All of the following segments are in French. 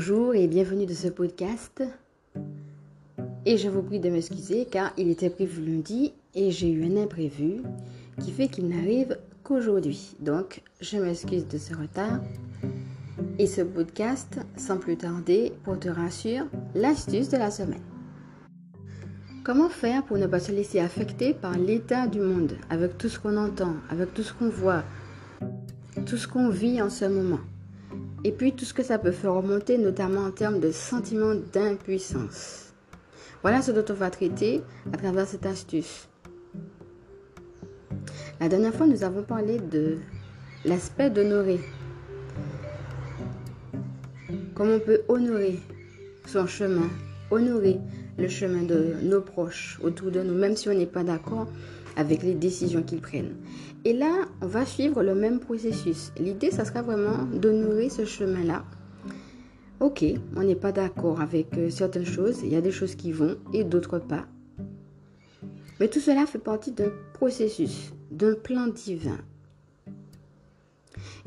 Bonjour et bienvenue dans ce podcast. Et je vous prie de m'excuser car il était prévu lundi et j'ai eu un imprévu qui fait qu'il n'arrive qu'aujourd'hui. Donc je m'excuse de ce retard. Et ce podcast, sans plus tarder, pour te rassurer, l'astuce de la semaine. Comment faire pour ne pas se laisser affecter par l'état du monde, avec tout ce qu'on entend, avec tout ce qu'on voit, tout ce qu'on vit en ce moment? Et puis tout ce que ça peut faire remonter, notamment en termes de sentiment d'impuissance. Voilà ce dont on va traiter à travers cette astuce. La dernière fois, nous avons parlé de l'aspect d'honorer. Comment on peut honorer son chemin, honorer le chemin de nos proches autour de nous, même si on n'est pas d'accord avec les décisions qu'ils prennent. Et là, on va suivre le même processus. L'idée, ça sera vraiment d'honorer ce chemin-là. Ok, on n'est pas d'accord avec euh, certaines choses, il y a des choses qui vont et d'autres pas. Mais tout cela fait partie d'un processus, d'un plan divin.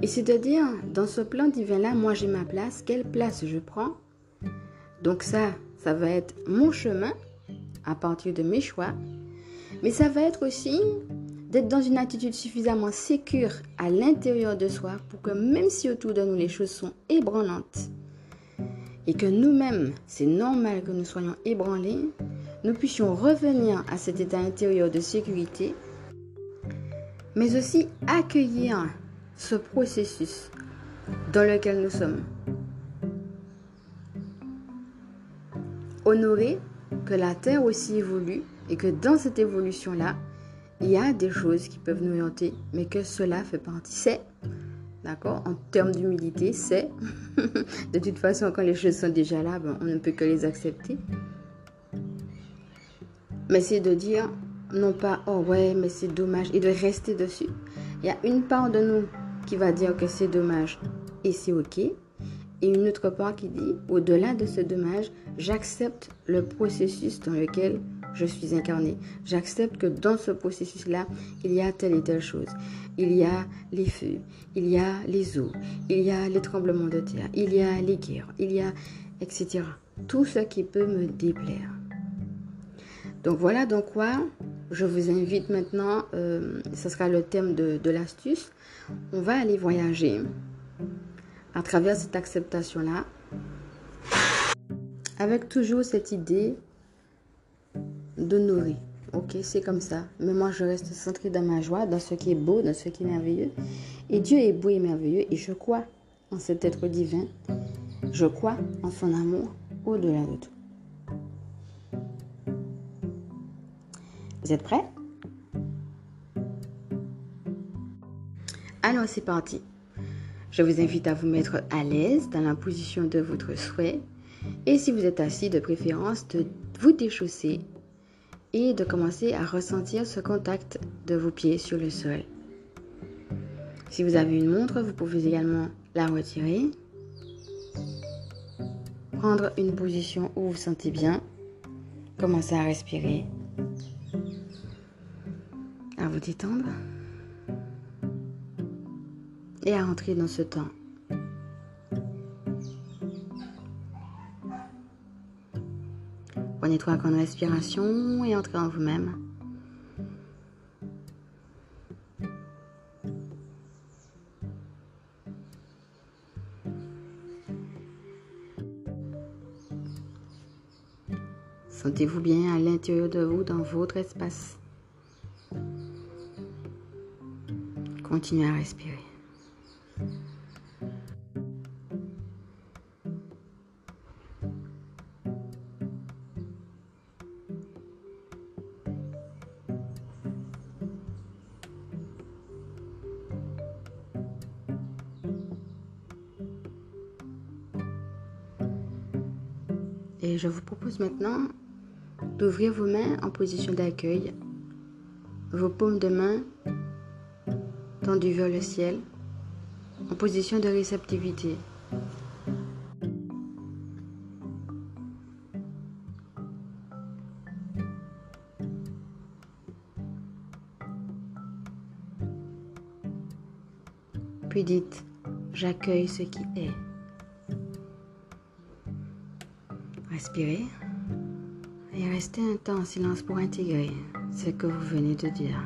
Et c'est de dire, dans ce plan divin-là, moi j'ai ma place, quelle place je prends? Donc ça, ça va être mon chemin à partir de mes choix. Mais ça va être aussi d'être dans une attitude suffisamment sécure à l'intérieur de soi pour que même si autour de nous les choses sont ébranlantes et que nous-mêmes, c'est normal que nous soyons ébranlés, nous puissions revenir à cet état intérieur de sécurité, mais aussi accueillir ce processus dans lequel nous sommes. Honorer que la Terre aussi évolue et que dans cette évolution-là, il y a des choses qui peuvent nous hanter, mais que cela fait partie. C'est, d'accord En termes d'humilité, c'est. de toute façon, quand les choses sont déjà là, ben, on ne peut que les accepter. Mais c'est de dire, non pas, oh ouais, mais c'est dommage, et de rester dessus. Il y a une part de nous qui va dire que c'est dommage et c'est ok. Et une autre part qui dit, au-delà de ce dommage, j'accepte le processus dans lequel je suis incarné. J'accepte que dans ce processus-là, il y a telle et telle chose. Il y a les feux, il y a les eaux, il y a les tremblements de terre, il y a les guerres, il y a, etc. Tout ce qui peut me déplaire. Donc voilà donc quoi je vous invite maintenant, euh, ce sera le thème de l'astuce. On va aller voyager à travers cette acceptation-là, avec toujours cette idée d'honorer. Ok, c'est comme ça. Mais moi, je reste centré dans ma joie, dans ce qui est beau, dans ce qui est merveilleux. Et Dieu est beau et merveilleux. Et je crois en cet être divin. Je crois en son amour au-delà de tout. Vous êtes prêts? Alors, c'est parti. Je vous invite à vous mettre à l'aise dans la position de votre souhait. Et si vous êtes assis, de préférence, de vous déchausser et de commencer à ressentir ce contact de vos pieds sur le sol. Si vous avez une montre, vous pouvez également la retirer. Prendre une position où vous sentez bien. Commencez à respirer. À vous détendre. Et à rentrer dans ce temps Prenez trois grandes respirations et entrez en vous-même. Sentez-vous bien à l'intérieur de vous, dans votre espace. Continuez à respirer. Et je vous propose maintenant d'ouvrir vos mains en position d'accueil, vos paumes de main tendues vers le ciel, en position de réceptivité. Puis dites, j'accueille ce qui est. Respirez et restez un temps en silence pour intégrer ce que vous venez de dire.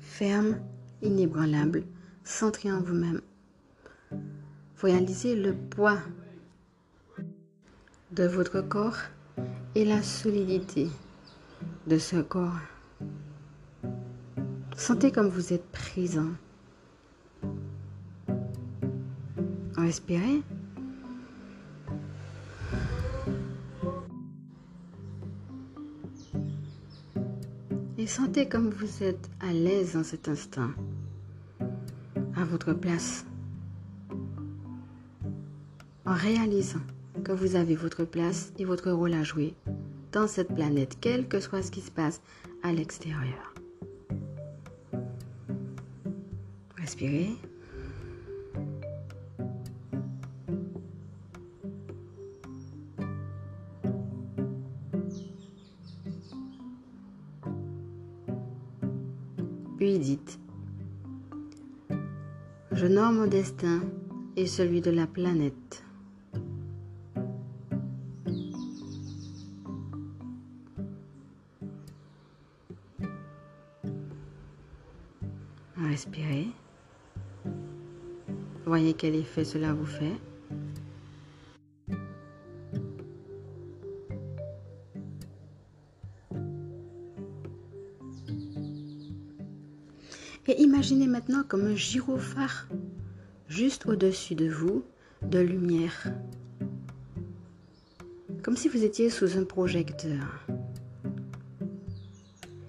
ferme, inébranlable, centré en vous-même. Réalisez le poids de votre corps et la solidité de ce corps. Sentez comme vous êtes présent. Respirez. Et sentez comme vous êtes à l'aise en cet instant, à votre place, en réalisant que vous avez votre place et votre rôle à jouer dans cette planète, quel que soit ce qui se passe à l'extérieur. Respirez. Puis dites, je nomme mon destin et celui de la planète. Respirez. Voyez quel effet cela vous fait. Et imaginez maintenant comme un gyrophare juste au-dessus de vous de lumière. Comme si vous étiez sous un projecteur.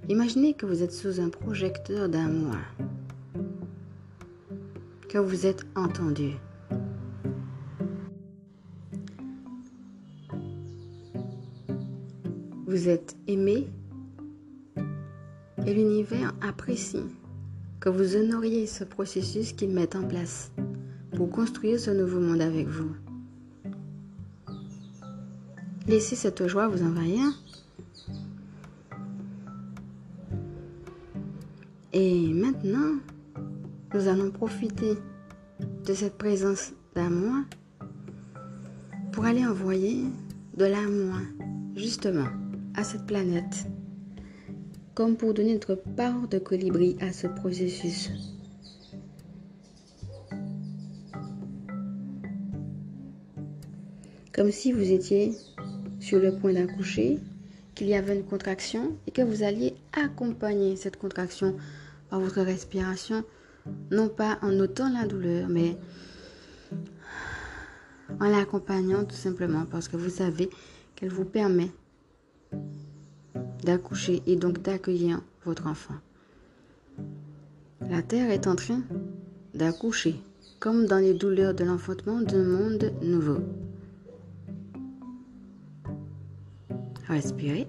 Imaginez que vous êtes sous un projecteur d'amour. Vous êtes entendu. Vous êtes aimé et l'univers apprécie que vous honoriez ce processus qu'il met en place pour construire ce nouveau monde avec vous. Laissez cette joie vous envahir. Et maintenant, nous allons profiter de cette présence d'amour pour aller envoyer de l'amour justement à cette planète comme pour donner notre part de colibri à ce processus. Comme si vous étiez sur le point d'accoucher, qu'il y avait une contraction et que vous alliez accompagner cette contraction par votre respiration, non pas en notant la douleur, mais en l'accompagnant tout simplement parce que vous savez qu'elle vous permet d'accoucher et donc d'accueillir votre enfant. La Terre est en train d'accoucher, comme dans les douleurs de l'enfantement d'un monde nouveau. Respirez.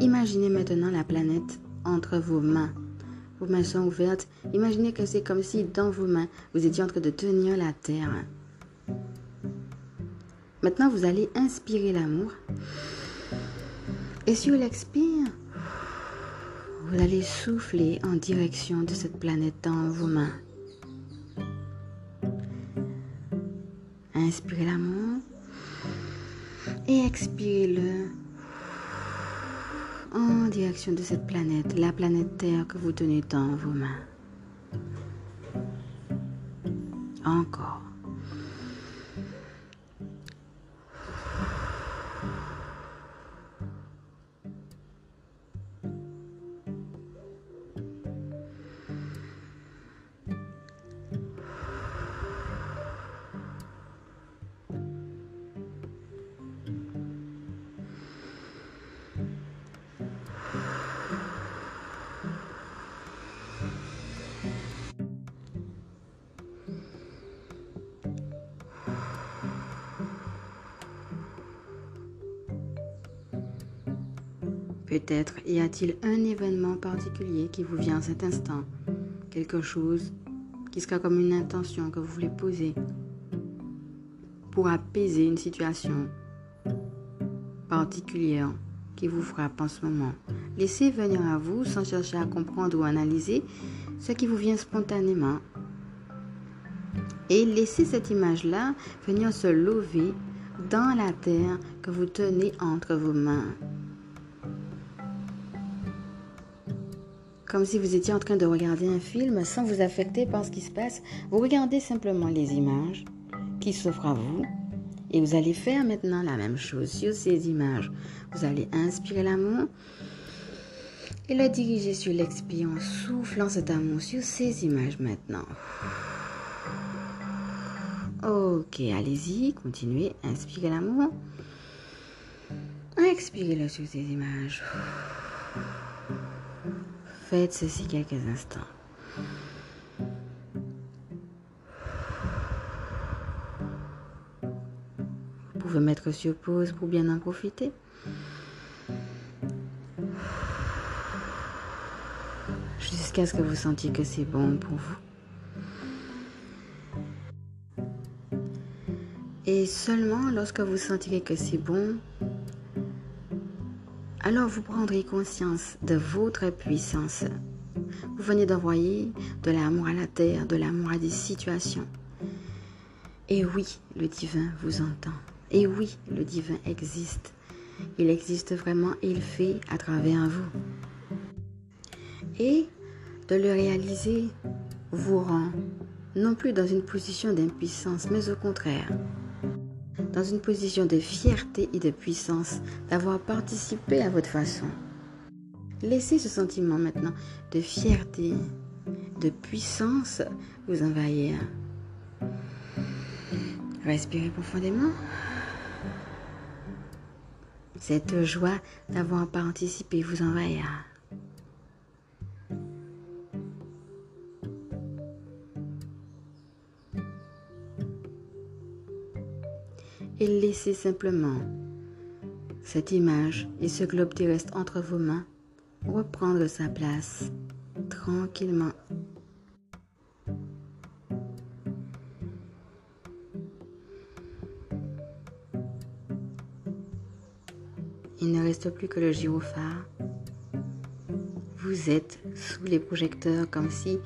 Imaginez maintenant la planète entre vos mains vos mains sont ouvertes. Imaginez que c'est comme si dans vos mains, vous étiez en train de tenir la terre. Maintenant, vous allez inspirer l'amour. Et sur l'expire, vous allez souffler en direction de cette planète dans vos mains. Inspirez l'amour et expirez-le en direction de cette planète, la planète Terre que vous tenez dans vos mains. Encore. Peut-être y a-t-il un événement particulier qui vous vient à cet instant, quelque chose qui sera comme une intention que vous voulez poser pour apaiser une situation particulière qui vous frappe en ce moment. Laissez venir à vous sans chercher à comprendre ou analyser ce qui vous vient spontanément. Et laissez cette image-là venir se lever dans la terre que vous tenez entre vos mains. Comme si vous étiez en train de regarder un film sans vous affecter par ce qui se passe. Vous regardez simplement les images qui s'offrent à vous. Et vous allez faire maintenant la même chose sur ces images. Vous allez inspirer l'amour et le diriger sur l'expire en soufflant cet amour sur ces images maintenant. Ok, allez-y, continuez, inspirez l'amour. Expirez-le sur ces images. Faites ceci quelques instants. Vous pouvez mettre sur pause pour bien en profiter. Jusqu'à ce que vous sentiez que c'est bon pour vous. Et seulement lorsque vous sentirez que c'est bon, alors vous prendrez conscience de votre puissance. Vous venez d'envoyer de l'amour à la terre, de l'amour à des situations. Et oui, le divin vous entend. Et oui, le divin existe. Il existe vraiment et il fait à travers vous. Et de le réaliser vous rend non plus dans une position d'impuissance, mais au contraire, dans une position de fierté et de puissance d'avoir participé à votre façon. Laissez ce sentiment maintenant de fierté, de puissance vous envahir. Respirez profondément. Cette joie d'avoir participé vous envahir. Et laissez simplement cette image et ce globe terrestre entre vos mains reprendre sa place tranquillement. Il ne reste plus que le gyrophare. Vous êtes sous les projecteurs comme si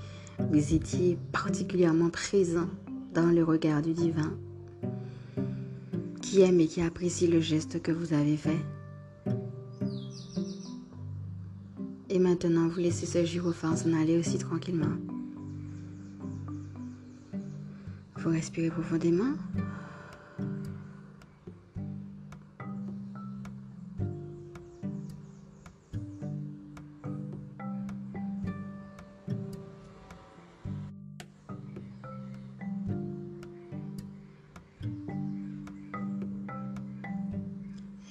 vous étiez particulièrement présent dans le regard du divin qui aime et qui apprécie le geste que vous avez fait. Et maintenant, vous laissez ce gyrophare s'en aller aussi tranquillement. Vous respirez profondément.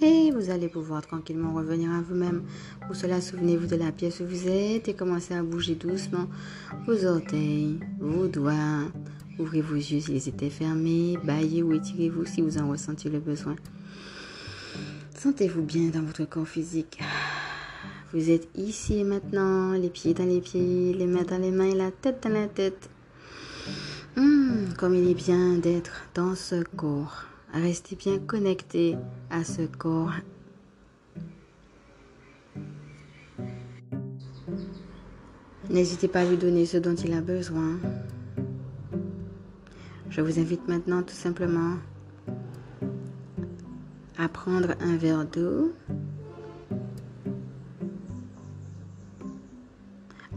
Et vous allez pouvoir tranquillement revenir à vous-même. Pour cela, souvenez-vous de la pièce où vous êtes et commencez à bouger doucement vos orteils, vos doigts. Ouvrez vos yeux s'ils étaient fermés. Baillez ou étirez-vous si vous en ressentez le besoin. Sentez-vous bien dans votre corps physique. Vous êtes ici et maintenant, les pieds dans les pieds, les mains dans les mains et la tête dans la tête. Hum, comme il est bien d'être dans ce corps. Restez bien connecté à ce corps. N'hésitez pas à lui donner ce dont il a besoin. Je vous invite maintenant tout simplement à prendre un verre d'eau,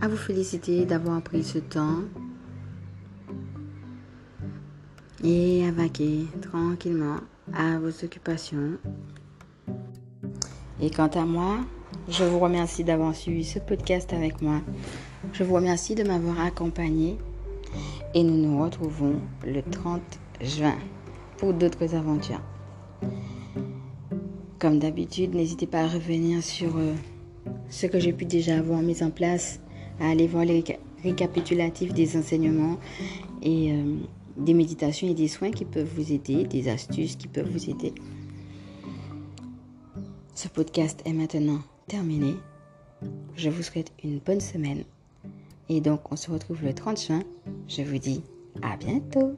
à vous féliciter d'avoir pris ce temps et à vaquer tranquillement à vos occupations. Et quant à moi, je vous remercie d'avoir suivi ce podcast avec moi. Je vous remercie de m'avoir accompagné et nous nous retrouvons le 30 juin pour d'autres aventures. Comme d'habitude, n'hésitez pas à revenir sur euh, ce que j'ai pu déjà avoir mis en place, à aller voir les récapitulatifs des enseignements et euh, des méditations et des soins qui peuvent vous aider, des astuces qui peuvent vous aider. Ce podcast est maintenant terminé. Je vous souhaite une bonne semaine. Et donc, on se retrouve le 30 juin. Je vous dis à bientôt.